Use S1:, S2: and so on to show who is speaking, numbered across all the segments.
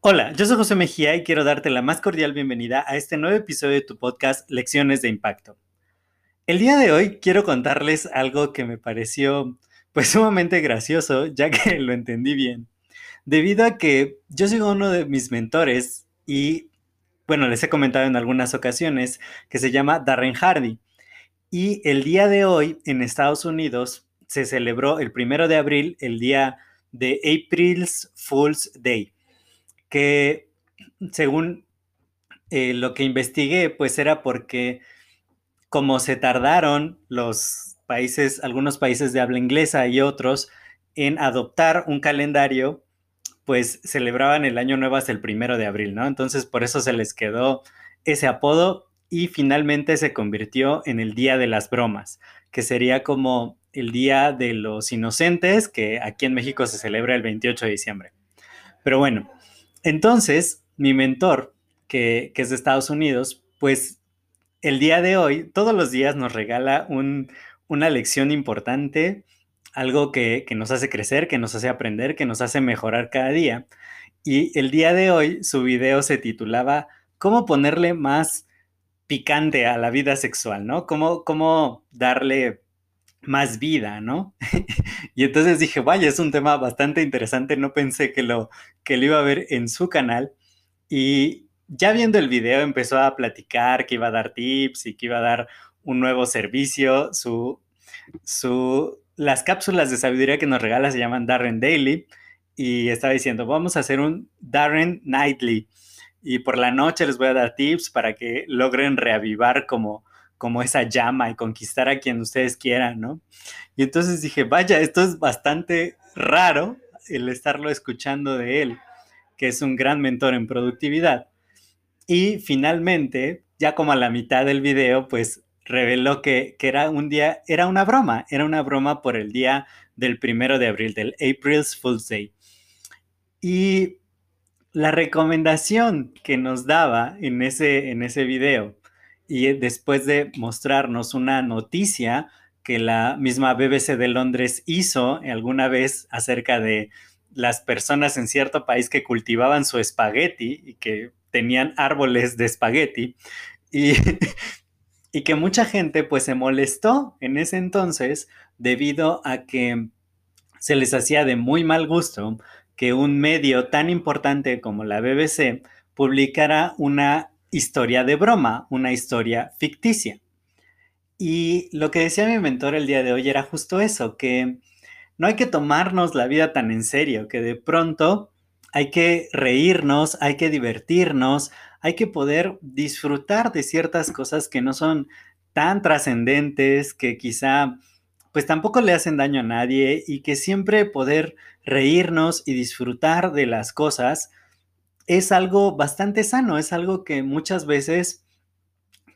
S1: Hola, yo soy José Mejía y quiero darte la más cordial bienvenida a este nuevo episodio de tu podcast Lecciones de Impacto. El día de hoy quiero contarles algo que me pareció pues sumamente gracioso, ya que lo entendí bien, debido a que yo soy uno de mis mentores y bueno, les he comentado en algunas ocasiones que se llama Darren Hardy. Y el día de hoy en Estados Unidos se celebró el primero de abril, el día de April's Fool's Day que según eh, lo que investigué, pues era porque como se tardaron los países, algunos países de habla inglesa y otros en adoptar un calendario, pues celebraban el año nuevo hasta el primero de abril, ¿no? Entonces por eso se les quedó ese apodo y finalmente se convirtió en el Día de las Bromas, que sería como el Día de los Inocentes, que aquí en México se celebra el 28 de diciembre. Pero bueno, entonces, mi mentor, que, es de Estados Unidos, pues el día de hoy, todos los días nos regala una lección importante, algo que, que, nos hace crecer, que nos hace aprender, que nos hace mejorar cada día. Y el día de hoy su video se titulaba ¿Cómo ponerle más picante a la vida sexual? ¿No? ¿Cómo, cómo darle más vida, ¿no? y entonces dije, vaya, es un tema bastante interesante, no pensé que lo, que lo iba a ver en su canal. Y ya viendo el video empezó a platicar que iba a dar tips y que iba a dar un nuevo servicio. Su, su, las cápsulas de sabiduría que nos regala se llaman Darren Daily. Y estaba diciendo, vamos a hacer un Darren Nightly. Y por la noche les voy a dar tips para que logren reavivar como como esa llama y conquistar a quien ustedes quieran, ¿no? Y entonces dije, vaya, esto es bastante raro el estarlo escuchando de él, que es un gran mentor en productividad. Y finalmente, ya como a la mitad del video, pues reveló que, que era un día, era una broma, era una broma por el día del primero de abril, del April's Fool's Day. Y la recomendación que nos daba en ese, en ese video y después de mostrarnos una noticia que la misma BBC de Londres hizo alguna vez acerca de las personas en cierto país que cultivaban su espagueti y que tenían árboles de espagueti y, y que mucha gente pues se molestó en ese entonces debido a que se les hacía de muy mal gusto que un medio tan importante como la BBC publicara una historia de broma, una historia ficticia. Y lo que decía mi mentor el día de hoy era justo eso, que no hay que tomarnos la vida tan en serio, que de pronto hay que reírnos, hay que divertirnos, hay que poder disfrutar de ciertas cosas que no son tan trascendentes, que quizá pues tampoco le hacen daño a nadie y que siempre poder reírnos y disfrutar de las cosas es algo bastante sano, es algo que muchas veces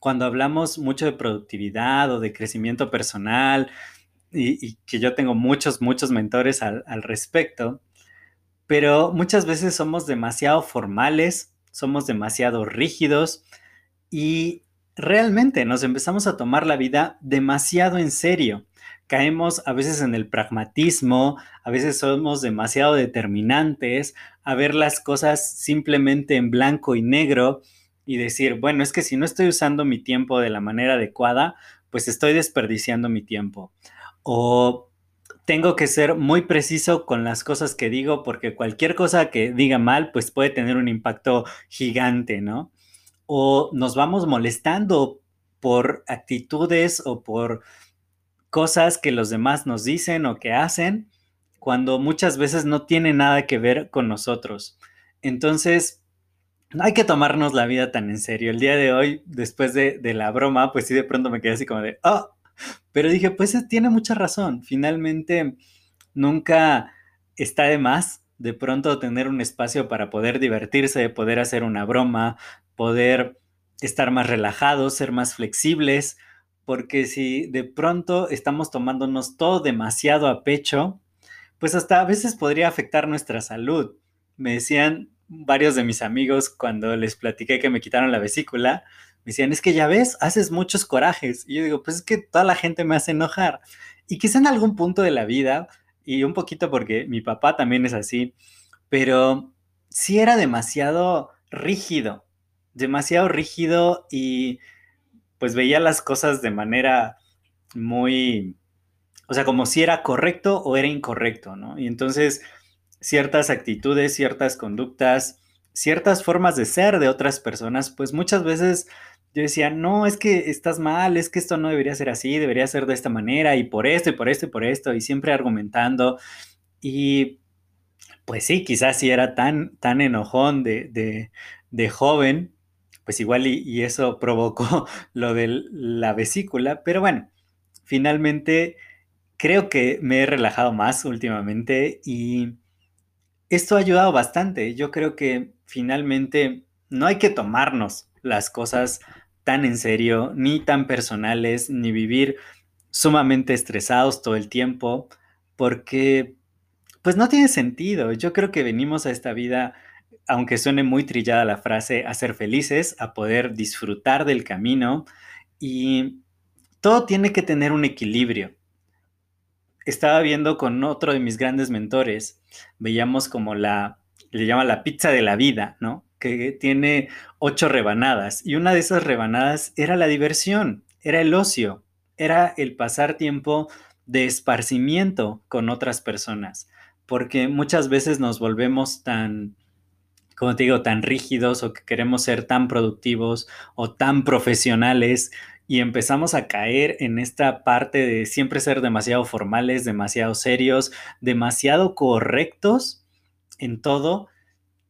S1: cuando hablamos mucho de productividad o de crecimiento personal, y, que yo tengo muchos, muchos mentores al, al respecto, pero muchas veces somos demasiado formales, somos demasiado rígidos y realmente nos empezamos a tomar la vida demasiado en serio. Caemos a veces en el pragmatismo, a veces somos demasiado determinantes, a ver las cosas simplemente en blanco y negro y decir, bueno, es que si no estoy usando mi tiempo de la manera adecuada, pues estoy desperdiciando mi tiempo. O tengo que ser muy preciso con las cosas que digo porque cualquier cosa que diga mal, pues puede tener un impacto gigante, ¿no? O nos vamos molestando por actitudes o por cosas que los demás nos dicen o que hacen cuando muchas veces no tiene nada que ver con nosotros. Entonces, no hay que tomarnos la vida tan en serio. El día de hoy, después de, la broma, pues sí, de pronto me quedé así como de, oh, pero dije, pues tiene mucha razón. Finalmente, nunca está de más de pronto tener un espacio para poder divertirse, poder hacer una broma, poder estar más relajados, ser más flexibles, porque si de pronto estamos tomándonos todo demasiado a pecho, pues hasta a veces podría afectar nuestra salud. Me decían varios de mis amigos cuando les platiqué que me quitaron la vesícula, me decían, es que ya ves, haces muchos corajes. Y yo digo, pues es que toda la gente me hace enojar. Y quizá en algún punto de la vida, y un poquito porque mi papá también es así, pero sí era demasiado rígido, demasiado rígido y pues veía las cosas de manera muy, o sea, como si era correcto o era incorrecto, ¿no? Y entonces ciertas actitudes, ciertas conductas, ciertas formas de ser de otras personas, pues muchas veces yo decía, no, es que estás mal, es que esto no debería ser así, debería ser de esta manera, y por esto, y por esto, y por esto, y siempre argumentando. Y pues sí, quizás si era tan, tan enojón de, de, joven, pues igual y, y, eso provocó lo de la vesícula, pero bueno, finalmente creo que me he relajado más últimamente y esto ha ayudado bastante. Yo creo que finalmente no hay que tomarnos las cosas tan en serio, ni tan personales, ni vivir sumamente estresados todo el tiempo, porque pues no tiene sentido. Yo creo que venimos a esta vida, aunque suene muy trillada la frase, a ser felices, a poder disfrutar del camino y todo tiene que tener un equilibrio. Estaba viendo con otro de mis grandes mentores, veíamos como la, le llama la pizza de la vida, ¿no? que tiene ocho rebanadas y una de esas rebanadas era la diversión, era el ocio, era el pasar tiempo de esparcimiento con otras personas, porque muchas veces nos volvemos tan, como te digo, tan rígidos o que queremos ser tan productivos o tan profesionales y empezamos a caer en esta parte de siempre ser demasiado formales, demasiado serios, demasiado correctos en todo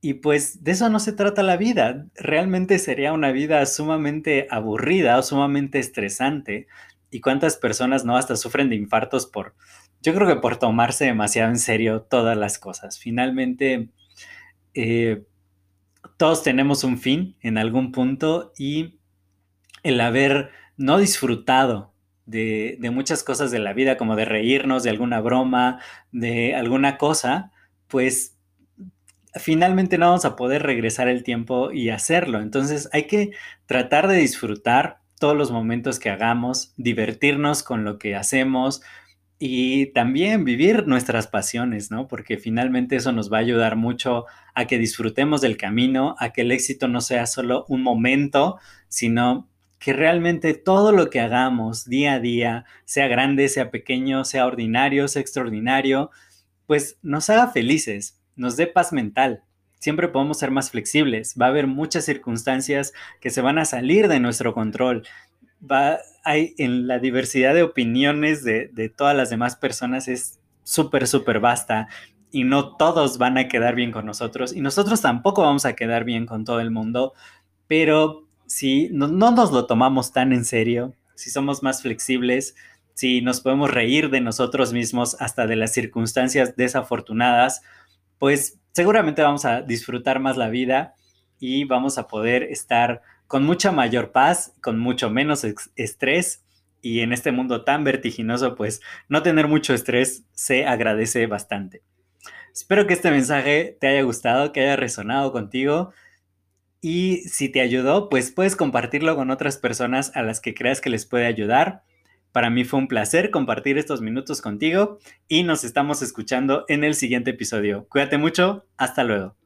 S1: y pues de eso no se trata la vida. Realmente sería una vida sumamente aburrida o sumamente estresante. ¿Y cuántas personas no hasta sufren de infartos por, yo creo que por tomarse demasiado en serio todas las cosas? Finalmente, eh, todos tenemos un fin en algún punto y el haber no disfrutado de, muchas cosas de la vida, como de reírnos de alguna broma, de alguna cosa, pues finalmente no vamos a poder regresar el tiempo y hacerlo. Entonces hay que tratar de disfrutar todos los momentos que hagamos, divertirnos con lo que hacemos y también vivir nuestras pasiones, ¿no? Porque finalmente eso nos va a ayudar mucho a que disfrutemos del camino, a que el éxito no sea solo un momento, sino que realmente todo lo que hagamos día a día, sea grande, sea pequeño, sea ordinario, sea extraordinario, pues nos haga felices, nos dé paz mental. Siempre podemos ser más flexibles. Va a haber muchas circunstancias que se van a salir de nuestro control. Va, hay en la diversidad de opiniones de, de todas las demás personas es súper, súper vasta y no todos van a quedar bien con nosotros y nosotros tampoco vamos a quedar bien con todo el mundo, pero si no, no, nos lo tomamos tan en serio, si somos más flexibles, si nos podemos reír de nosotros mismos hasta de las circunstancias desafortunadas, pues seguramente vamos a disfrutar más la vida y vamos a poder estar con mucha mayor paz, con mucho menos estrés y en este mundo tan vertiginoso, pues no tener mucho estrés se agradece bastante. Espero que este mensaje te haya gustado, que haya resonado contigo y si te ayudó, pues puedes compartirlo con otras personas a las que creas que les puede ayudar. Para mí fue un placer compartir estos minutos contigo y nos estamos escuchando en el siguiente episodio. Cuídate mucho, hasta luego.